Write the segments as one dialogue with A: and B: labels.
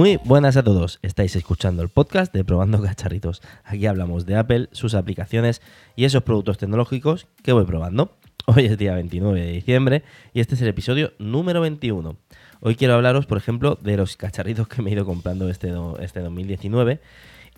A: Muy buenas a todos, estáis escuchando el podcast de Probando Cacharritos. Aquí hablamos de Apple, sus aplicaciones y esos productos tecnológicos que voy probando. Hoy es día 29 de diciembre y este es el episodio número 21. Hoy quiero hablaros, por ejemplo, de los cacharritos que me he ido comprando este, este 2019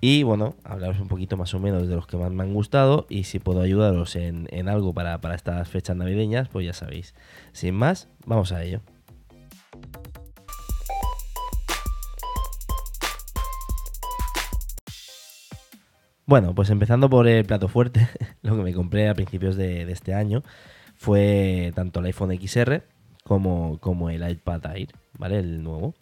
A: y bueno, hablaros un poquito más o menos de los que más me han gustado y si puedo ayudaros en, algo para, para estas fechas navideñas, pues ya sabéis. Sin más, vamos a ello. Bueno, pues empezando por el plato fuerte, lo que me compré a principios de, este año fue tanto el iPhone XR como, como el iPad Air, ¿vale? El nuevo.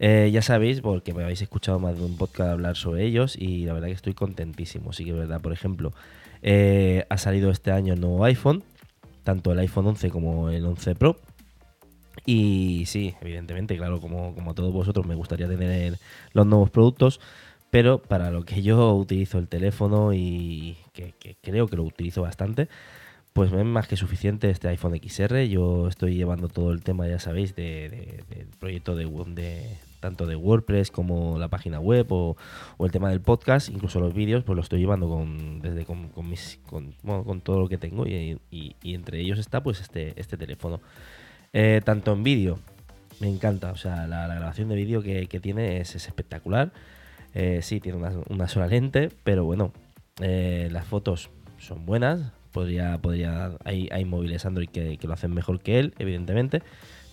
A: Eh, ya sabéis, porque me habéis escuchado más de un podcast hablar sobre ellos y la verdad que estoy contentísimo. Sí que es verdad, por ejemplo, eh, ha salido este año el nuevo iPhone, tanto el iPhone 11 como el 11 Pro. Y sí, evidentemente, claro, como, como todos vosotros me gustaría tener los nuevos productos, pero para lo que yo utilizo el teléfono y que, creo que lo utilizo bastante, pues es más que suficiente este iPhone XR. Yo estoy llevando todo el tema, ya sabéis, del proyecto de, de, tanto de WordPress como la página web o, el tema del podcast, incluso los vídeos, pues lo estoy llevando con, desde con, mis, con, todo lo que tengo y, entre ellos está pues este, este teléfono. Eh, tanto en vídeo, me encanta, o sea, la, grabación de vídeo que, tiene es espectacular. Eh, sí, tiene una, sola lente, pero bueno, eh, las fotos son buenas. Podría, podría, hay, hay móviles Android que, lo hacen mejor que él, evidentemente.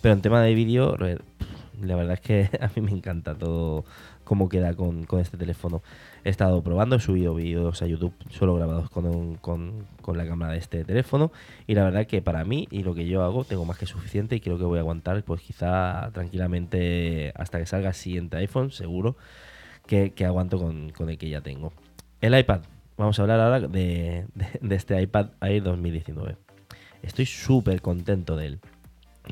A: Pero en tema de vídeo, la verdad es que a mí me encanta todo cómo queda con, este teléfono. He estado probando, he subido vídeos a YouTube solo grabados con, con, con, la cámara de este teléfono. Y la verdad que para mí y lo que yo hago tengo más que suficiente y creo que voy a aguantar pues quizá tranquilamente hasta que salga el siguiente iPhone, seguro que, aguanto con, el que ya tengo. El iPad. Vamos a hablar ahora de, este iPad Air 2019. Estoy súper contento de él.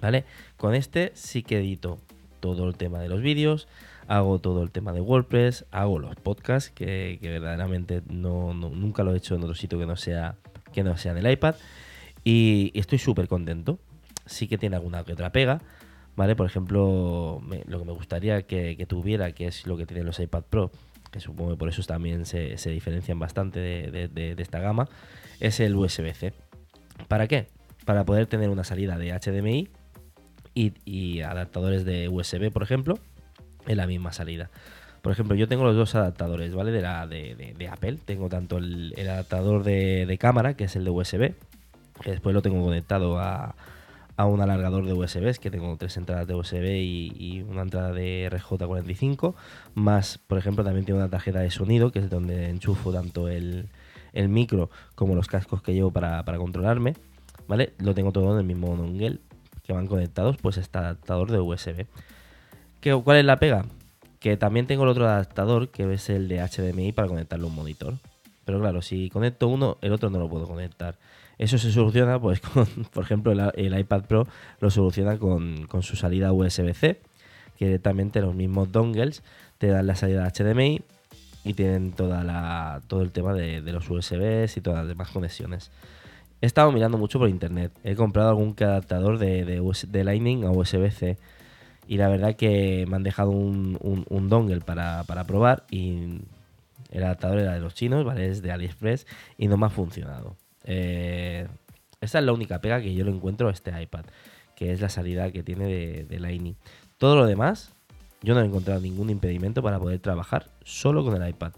A: ¿Vale? Con este sí que edito todo el tema de los vídeos, hago todo el tema de WordPress, hago los podcasts, que, verdaderamente no, nunca lo he hecho en otro sitio que no sea, que no sea en el iPad. Y, estoy súper contento. Sí que tiene alguna que otra pega, ¿vale? Por ejemplo, lo que me gustaría que, tuviera, que es lo que tienen los iPad Pro, que supongo que por eso también se, diferencian bastante de, esta gama, es el USB-C. ¿Para qué? Para poder tener una salida de HDMI y, adaptadores de USB, por ejemplo, en la misma salida. Por ejemplo, yo tengo los dos adaptadores, ¿vale? De, la, de, Apple. Tengo tanto el, adaptador de, cámara, que es el de USB, que después lo tengo conectado a, a un alargador de USB, que tengo tres entradas de USB y, una entrada de RJ45, más, por ejemplo, también tengo una tarjeta de sonido, que es donde enchufo tanto el, micro como los cascos que llevo para, controlarme, ¿vale? Lo tengo todo en el mismo dongle que van conectados, pues este adaptador de USB. ¿Qué, ¿Cuál es la pega? Que también tengo el otro adaptador, que es el de HDMI para conectarlo a un monitor. Pero claro, si conecto uno, el otro no lo puedo conectar. Eso se soluciona, pues, con, por ejemplo, el, iPad Pro lo soluciona con, su salida USB-C, que directamente los mismos dongles te dan la salida HDMI y tienen toda la, todo el tema de, los USBs y todas las demás conexiones. He estado mirando mucho por internet. He comprado algún adaptador de, de, Lightning a USB-C. Y la verdad que me han dejado un, dongle para, para, probar. Y el adaptador era de los chinos, ¿vale? Es de AliExpress. Y no me ha funcionado. Eh, es la única pega que yo le encuentro a este iPad, que es la salida que tiene de, Lightning. Todo lo demás, yo no he encontrado ningún impedimento para poder trabajar solo con el iPad.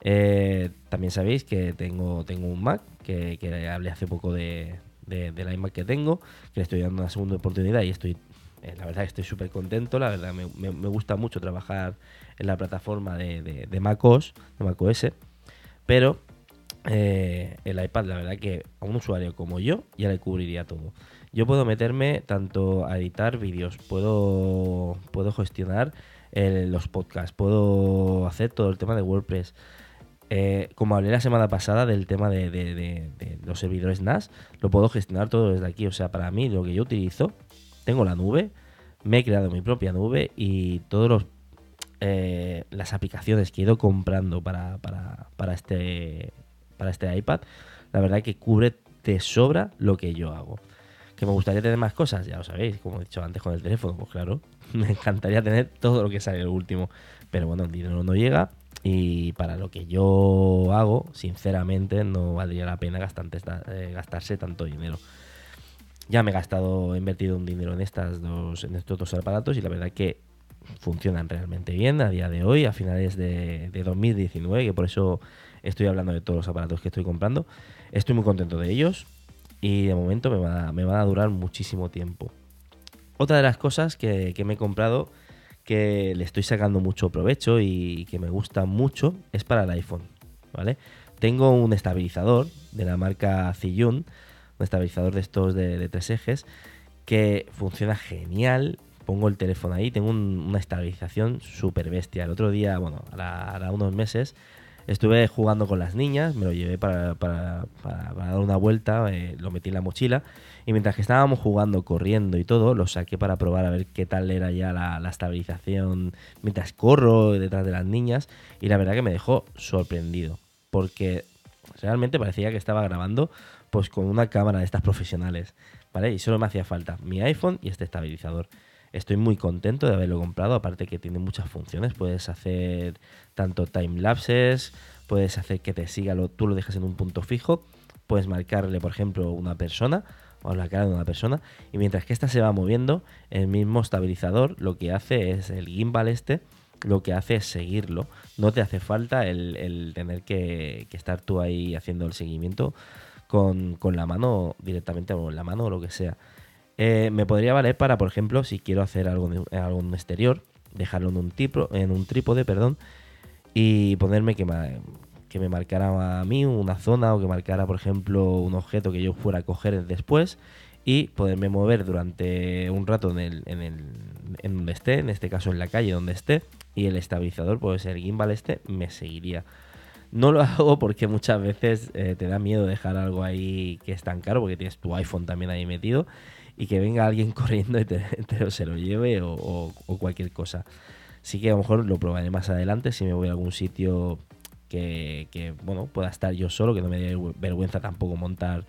A: Eh, también sabéis que tengo, tengo un Mac, que, hablé hace poco de, del iMac que tengo, que le estoy dando una segunda oportunidad y estoy, eh, la verdad estoy súper contento, la verdad me, gusta mucho trabajar en la plataforma de, de, de MacOS, de macOS, pero eh, el iPad, la verdad que a un usuario como yo ya le cubriría todo. Yo puedo meterme tanto a editar vídeos, puedo, puedo gestionar eh, los podcasts, puedo hacer todo el tema de WordPress. Eh, como hablé la semana pasada del tema de, los servidores NAS, lo puedo gestionar todo desde aquí. O sea, para mí lo que yo utilizo, tengo la nube, me he creado mi propia nube y todas las aplicaciones que he ido comprando para, para este para este iPad, la verdad que cubre de sobra lo que yo hago. ¿Que me gustaría tener más cosas? Ya lo sabéis, como he dicho antes con el teléfono, pues claro, me encantaría tener todo lo que sale el último. Pero bueno, el dinero no llega y para lo que yo hago, sinceramente, no valdría la pena eh, gastarse tanto dinero. Ya me he gastado, he invertido un dinero en, estas dos, en estos dos aparatos y la verdad que funcionan realmente bien a día de hoy, a finales de, 2019, que por eso estoy hablando de todos los aparatos que estoy comprando. Estoy muy contento de ellos y de momento me, me van a durar muchísimo tiempo. Otra de las cosas que, me he comprado que le estoy sacando mucho provecho y que me gusta mucho es para el iPhone, ¿vale? Tengo un estabilizador de la marca Ziyun, un estabilizador de estos de, tres ejes, que funciona genial. Pongo el teléfono ahí, tengo una estabilización súper bestia. El otro día, bueno, ahora, unos meses, estuve jugando con las niñas, me lo llevé para, dar una vuelta, eh, lo metí en la mochila y mientras que estábamos jugando, corriendo y todo, lo saqué para probar a ver qué tal era ya la, la estabilización mientras corro detrás de las niñas y la verdad que me dejó sorprendido porque realmente parecía que estaba grabando pues con una cámara de estas profesionales, ¿vale? Y solo me hacía falta mi iPhone y este estabilizador. Estoy muy contento de haberlo comprado, aparte que tiene muchas funciones. Puedes hacer tanto time lapses, puedes hacer que te siga, lo, tú lo dejas en un punto fijo, puedes marcarle, por ejemplo, una persona o la cara de una persona, y mientras que esta se va moviendo, el mismo estabilizador lo que hace es el gimbal este, lo que hace es seguirlo. No te hace falta el, tener que, estar tú ahí haciendo el seguimiento con, la mano directamente o la mano o lo que sea. Eh, me podría valer para, por ejemplo, si quiero hacer algo, en algo exterior, dejarlo en un, trípode, perdón, y ponerme que me, que me marcara a mí una zona o que marcara, por ejemplo, un objeto que yo fuera a coger después y poderme mover durante un rato en, el, en, el, en donde esté, en este caso en la calle donde esté, y el estabilizador, pues el gimbal este, me seguiría. No lo hago porque muchas veces eh, te da miedo dejar algo ahí que es tan caro, porque tienes tu iPhone también ahí metido, y que venga alguien corriendo y te, se lo lleve o, cualquier cosa. Sí que a lo mejor lo probaré más adelante si me voy a algún sitio que, bueno, pueda estar yo solo, que no me dé vergüenza tampoco montar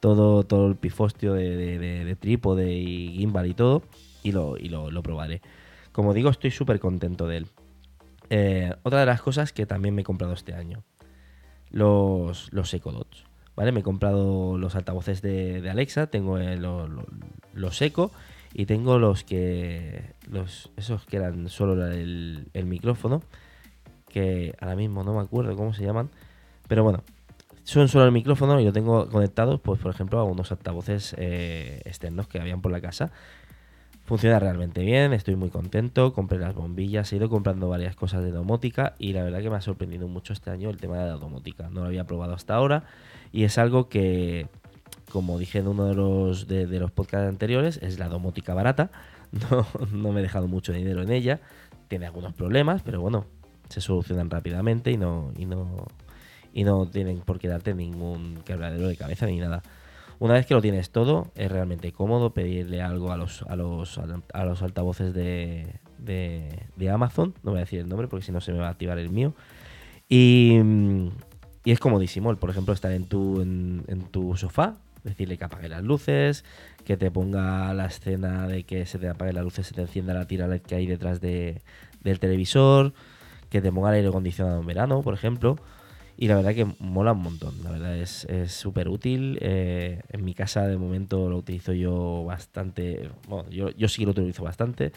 A: todo, todo el pifostio de, de, trípode y gimbal y todo, y lo, y lo probaré. Como digo, estoy súper contento de él. Eh, otra de las cosas que también me he comprado este año, los, los Echo Dots. ¿Vale? Me he comprado los altavoces de, Alexa, tengo eh, los Echo y tengo los que. Los, esos que eran solo el, micrófono, que ahora mismo no me acuerdo cómo se llaman, pero bueno, son solo el micrófono y lo tengo conectado, pues por ejemplo, a unos altavoces eh, externos que habían por la casa Funciona realmente bien, estoy muy contento, compré las bombillas, he ido comprando varias cosas de domótica y la verdad que me ha sorprendido mucho este año el tema de la domótica. No lo había probado hasta ahora y es algo que, como dije en uno de los, de, los podcasts anteriores, es la domótica barata. No, no me he dejado mucho dinero en ella, tiene algunos problemas, pero bueno, se solucionan rápidamente y no, y no, y no tienen por qué darte ningún quebradero de cabeza ni nada. Una vez que lo tienes todo, es realmente cómodo pedirle algo a los, a los, a los altavoces de, de, Amazon. No voy a decir el nombre porque si no se me va a activar el mío. Y, y es comodísimo, por ejemplo, estar en tu, en, tu sofá, decirle que apague las luces, que te ponga la escena de que se te apague las luces, se te encienda la tira que hay detrás de, del televisor, que te ponga el aire acondicionado en verano, por ejemplo. Y la verdad que mola un montón, la verdad es súper útil. Eh, en mi casa de momento lo utilizo yo bastante, bueno, yo, yo sí lo utilizo bastante.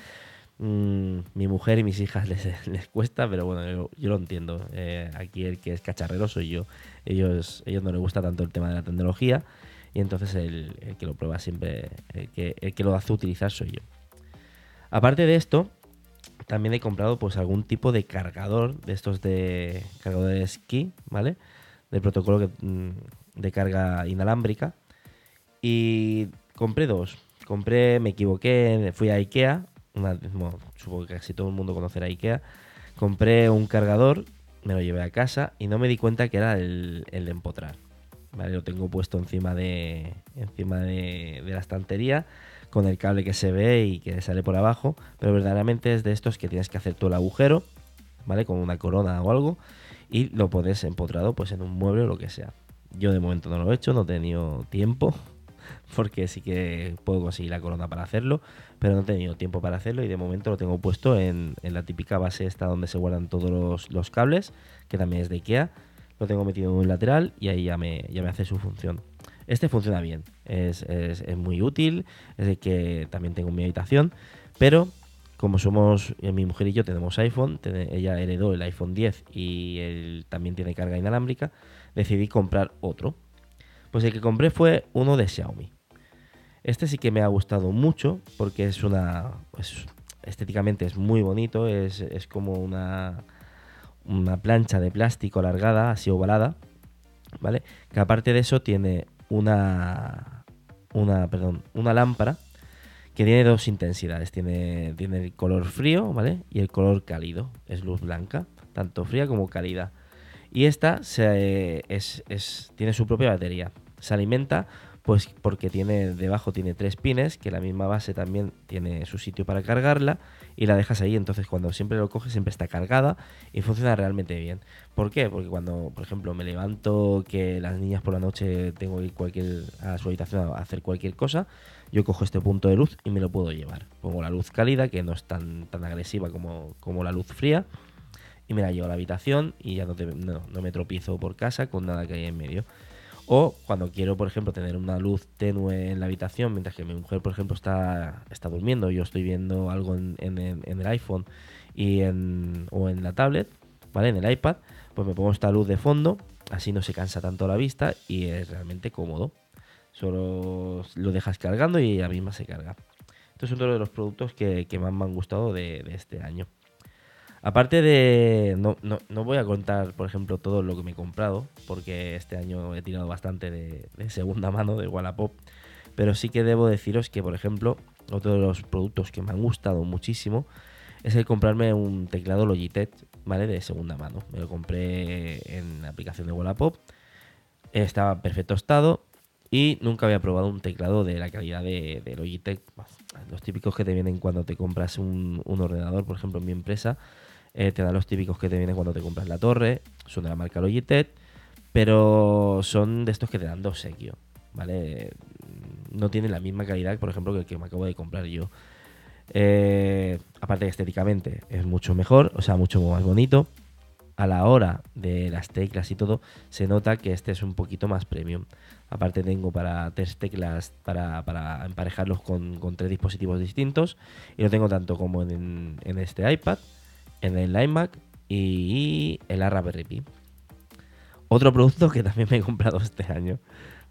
A: Mm, mi mujer y mis hijas les, les cuesta, pero bueno, yo, lo entiendo. Eh, aquí el que es cacharrero soy yo. Ellos, ellos no les gusta tanto el tema de la tecnología y entonces el, el que lo prueba siempre, el que, el que lo hace utilizar soy yo. Aparte de esto, también he comprado pues algún tipo de cargador de estos de cargadores ski, ¿vale? Del protocolo mm, de carga inalámbrica. Y compré dos. Compré, me equivoqué, fui a Ikea. supongo que casi todo el mundo conocerá Ikea. Compré un cargador, me lo llevé a casa y no me di cuenta que era el, el de empotrar. ¿vale? Lo tengo puesto encima de, encima de, de la estantería con el cable que se ve y que sale por abajo, pero verdaderamente es de estos que tienes que hacer todo el agujero, ¿vale? Con una corona o algo y lo pones empotrado pues en un mueble o lo que sea. Yo de momento no lo he hecho, no he tenido tiempo, porque sí que puedo conseguir la corona para hacerlo, pero no he tenido tiempo para hacerlo y de momento lo tengo puesto en, la típica base esta donde se guardan todos los, cables, que también es de Ikea. Lo tengo metido en un lateral y ahí ya me hace su función. Este funciona bien, es, es, muy útil, es el que también tengo en mi habitación, pero como somos, eh, mi mujer y yo tenemos iPhone, ella heredó el iPhone 10 y él también tiene carga inalámbrica, decidí comprar otro. Pues el que compré fue uno de Xiaomi. Este sí que me ha gustado mucho porque es una... estéticamente es muy bonito, es, es como una, una plancha de plástico alargada, así ovalada, ¿vale? Que aparte de eso tiene una, una, perdón, una lámpara que tiene dos intensidades. Tiene, tiene el color frío, ¿vale? Y el color cálido. Es luz blanca, tanto fría como cálida. Y esta se, es, es, tiene su propia batería. Se alimenta pues porque tiene debajo tiene tres pines, que la misma base también tiene su sitio para cargarla y la dejas ahí, entonces cuando siempre lo coges siempre está cargada y funciona realmente bien. ¿Por qué? Porque cuando, por ejemplo, me levanto que las niñas por la noche tengo que ir cualquier, a su habitación a hacer cualquier cosa, yo cojo este punto de luz y me lo puedo llevar. Pongo la luz cálida, que no es tan, tan agresiva como, como la luz fría, y me la llevo a la habitación y ya no, no, me tropiezo por casa con nada que hay en medio. O cuando quiero, por ejemplo, tener una luz tenue en la habitación, mientras que mi mujer, por ejemplo, está, está durmiendo, yo estoy viendo algo en, el iPhone y en, o en la tablet, ¿vale? En el iPad, pues me pongo esta luz de fondo, así no se cansa tanto la vista y es realmente cómodo. Solo lo dejas cargando y ella misma se carga. Estos son todos de los productos que, más me han gustado de, este año. Aparte de. No, no, voy a contar, por ejemplo, todo lo que me he comprado, porque este año he tirado bastante de, segunda mano de Wallapop. Pero sí que debo deciros que, por ejemplo, otro de los productos que me han gustado muchísimo es el comprarme un teclado Logitech, ¿vale? De segunda mano. Me lo compré en la aplicación de Wallapop. Estaba en perfecto estado y nunca había probado un teclado de la calidad de, Logitech. Los típicos que te vienen cuando te compras un, ordenador, por ejemplo, en mi empresa, eh, te dan los típicos que te vienen cuando te compras la torre, son de la marca Logitech, pero son de estos que te dan de obsequio, ¿vale? No tienen la misma calidad, por ejemplo, que el que me acabo de comprar yo. Eh, aparte que estéticamente es mucho mejor, o sea, mucho más bonito. A la hora de las teclas y todo, se nota que este es un poquito más premium. Aparte tengo para tres teclas para, emparejarlos con, tres dispositivos distintos. Y lo tengo tanto como en, este iPad, en el iMac y el Raspberry Pi. Otro producto que también me he comprado este año,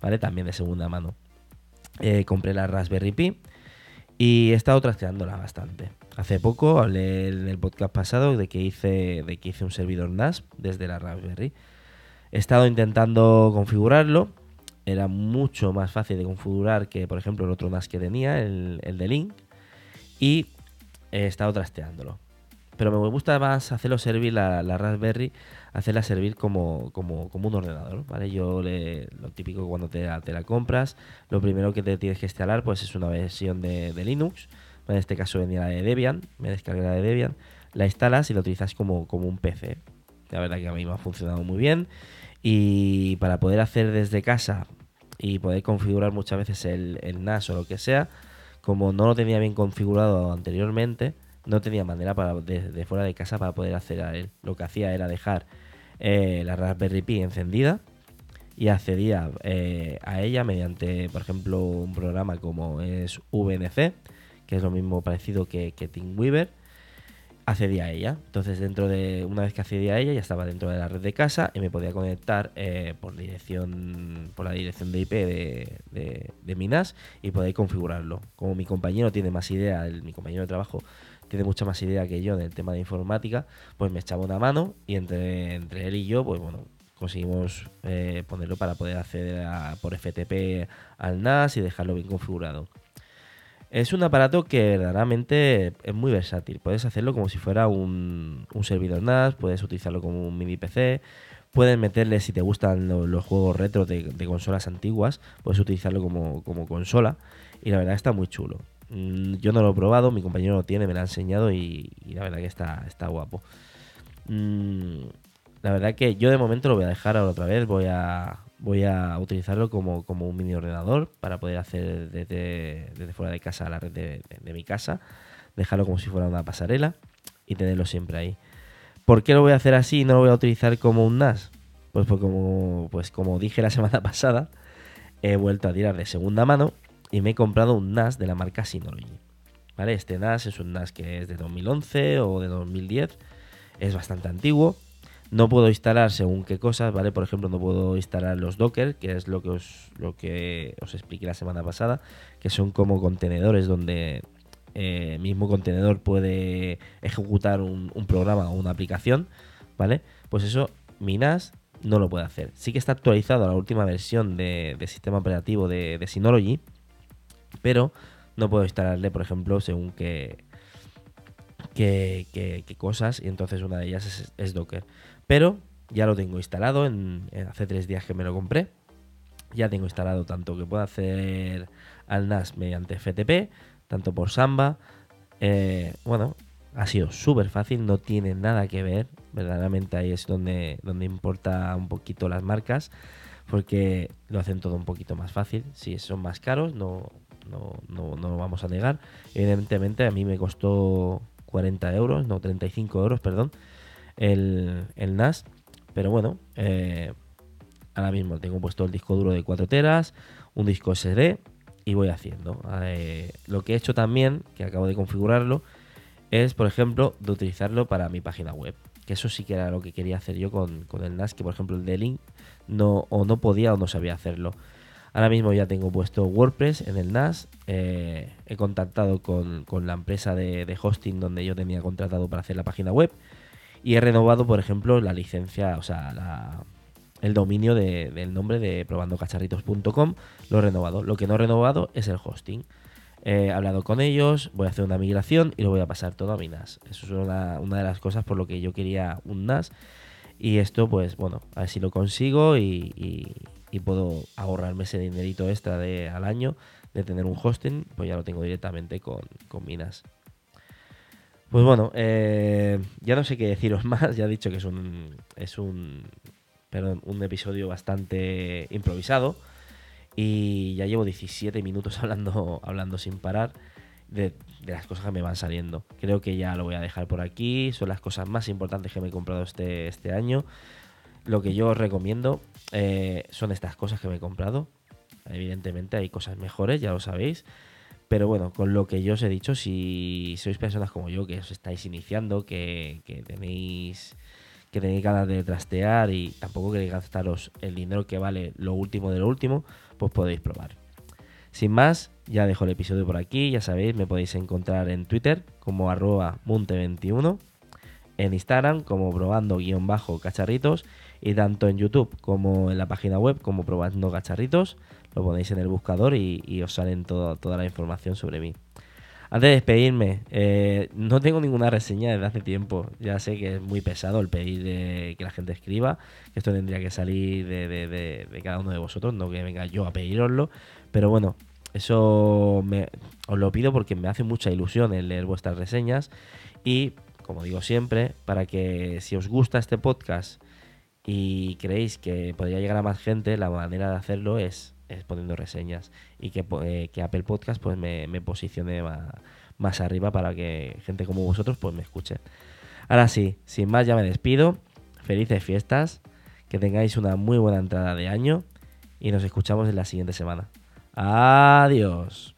A: ¿vale? También de segunda mano. Eh, compré la Raspberry Pi y he estado trasteándola bastante. Hace poco hablé en el podcast pasado de que hice, de que hice un servidor NAS desde la Raspberry. He estado intentando configurarlo era mucho más fácil de configurar que, por ejemplo, el otro NAS que tenía, el, de Link. Y he estado trasteándolo. Pero me gusta más hacerlo servir la, Raspberry, hacerla servir como, como, un ordenador, ¿vale? Yo le, lo típico cuando te, la compras, lo primero que te tienes que instalar pues es una versión de, Linux. En este caso venía la de Debian, me descargué la de Debian, la instalas y la utilizas como, como un PC. La verdad que a mí me ha funcionado muy bien. Y para poder hacer desde casa y poder configurar muchas veces el, NAS o lo que sea, como no lo tenía bien configurado anteriormente, no tenía manera para de, fuera de casa para poder acceder a él. Lo que hacía era dejar eh, la Raspberry Pi encendida y accedía eh, a ella mediante, por ejemplo, un programa como es VNC, que es lo mismo parecido que, que TeamWeaver accedía a ella. Entonces, dentro de una vez que accedía a ella, ya estaba dentro de la red de casa y me podía conectar eh, por dirección, por la dirección de IP de, de, mi NAS y poder configurarlo. Como mi compañero tiene más idea, mi compañero de trabajo tiene mucha más idea que yo del tema de informática, pues me echaba una mano y entre, entre él y yo, pues bueno, conseguimos eh, ponerlo para poder acceder por FTP al NAS y dejarlo bien configurado. Es un aparato que verdaderamente es muy versátil. Puedes hacerlo como si fuera un, servidor NAS, puedes utilizarlo como un mini PC, puedes meterle, si te gustan los, juegos retro de, consolas antiguas, puedes utilizarlo como, consola. Y la verdad está muy chulo. Mm, yo no lo he probado, mi compañero lo tiene, me lo ha enseñado y, la verdad que está, está guapo. Mm, la verdad que yo de momento lo voy a dejar ahora otra vez, voy a, voy a utilizarlo como, como un mini ordenador para poder hacer desde, desde fuera de casa la red de, de mi casa, dejarlo como si fuera una pasarela y tenerlo siempre ahí. ¿Por qué lo voy a hacer así y no lo voy a utilizar como un NAS? Pues, pues, como, pues como dije la semana pasada, he vuelto a tirar de segunda mano y me he comprado un NAS de la marca Synology. ¿Vale? Este NAS es un NAS que es de 2011 o de 2010. Es bastante antiguo. No puedo instalar según qué cosas, ¿vale? Por ejemplo, no puedo instalar los Docker, que es lo que os, lo que os expliqué la semana pasada, que son como contenedores donde eh, mismo contenedor puede ejecutar un, programa o una aplicación, ¿vale? Pues eso, mi NAS no lo puede hacer. Sí que está actualizado a la última versión de, sistema operativo de, Synology, pero no puedo instalarle, por ejemplo, según qué, qué, cosas, y entonces una de ellas es, Docker. Pero ya lo tengo instalado, en, hace tres días que me lo compré. Ya tengo instalado tanto que puedo hacer al NAS mediante FTP, tanto por Samba. Eh, bueno, ha sido súper fácil, no tiene nada que ver. Verdaderamente ahí es donde, donde importa un poquito las marcas, porque lo hacen todo un poquito más fácil. Si son más caros, no, no, no, no lo vamos a negar. Evidentemente a mí me costó 40 euros, no 35 euros, perdón, el, el NAS. Pero bueno, eh, ahora mismo tengo puesto el disco duro de 4 teras, un disco SD y voy haciendo. Eh, lo que he hecho también, que acabo de configurarlo, es, por ejemplo, de utilizarlo para mi página web. Que eso sí que era lo que quería hacer yo con, el NAS, que por ejemplo el de Link no, o no podía o no sabía hacerlo. Ahora mismo ya tengo puesto WordPress en el NAS. Eh, he contactado con, la empresa de, hosting donde yo tenía contratado para hacer la página web. Y he renovado, por ejemplo, la licencia, o sea, el dominio del nombre de probandocacharritos.com, lo he renovado. Lo que no he renovado es el hosting. He hablado con ellos, voy a hacer una migración y lo voy a pasar todo a mi NAS. Eso es una, de las cosas por lo que yo quería un NAS. Y esto, pues bueno, a ver si lo consigo y, puedo ahorrarme ese dinerito extra de, al año de tener un hosting, pues ya lo tengo directamente con, con mi NAS. Pues bueno, eh, ya no sé qué deciros más, ya he dicho que es un, es un pero un episodio bastante improvisado. Y ya llevo 17 minutos hablando, hablando sin parar de, las cosas que me van saliendo. Creo que ya lo voy a dejar por aquí. Son las cosas más importantes que me he comprado este, este año. Lo que yo os recomiendo eh, son estas cosas que me he comprado. Evidentemente hay cosas mejores, ya lo sabéis. Pero bueno, con lo que yo os he dicho, si sois personas como yo que os estáis iniciando, que, tenéis que tenéis ganas de trastear y tampoco queréis gastaros el dinero que vale lo último de lo último, pues podéis probar. Sin más, ya dejo el episodio por aquí, ya sabéis, me podéis encontrar en Twitter como arroba munte21, en Instagram como probando-cacharritos y tanto en YouTube como en la página web como probando cacharritos, lo ponéis en el buscador y, os salen toda la información sobre mí. Antes de despedirme, eh, no tengo ninguna reseña desde hace tiempo. Ya sé que es muy pesado el pedir de que la gente escriba, que esto tendría que salir de, cada uno de vosotros, no que venga yo a pediroslo. Pero bueno, eso os lo pido porque me hace mucha ilusión el leer vuestras reseñas. Y, como digo siempre, para que si os gusta este podcast y creéis que podría llegar a más gente, la manera de hacerlo es poniendo reseñas y que, eh, que Apple Podcast pues me, posicione más, arriba para que gente como vosotros pues me escuche. Ahora sí, sin más ya me despido. Felices fiestas, que tengáis una muy buena entrada de año y nos escuchamos en la siguiente semana. Adiós.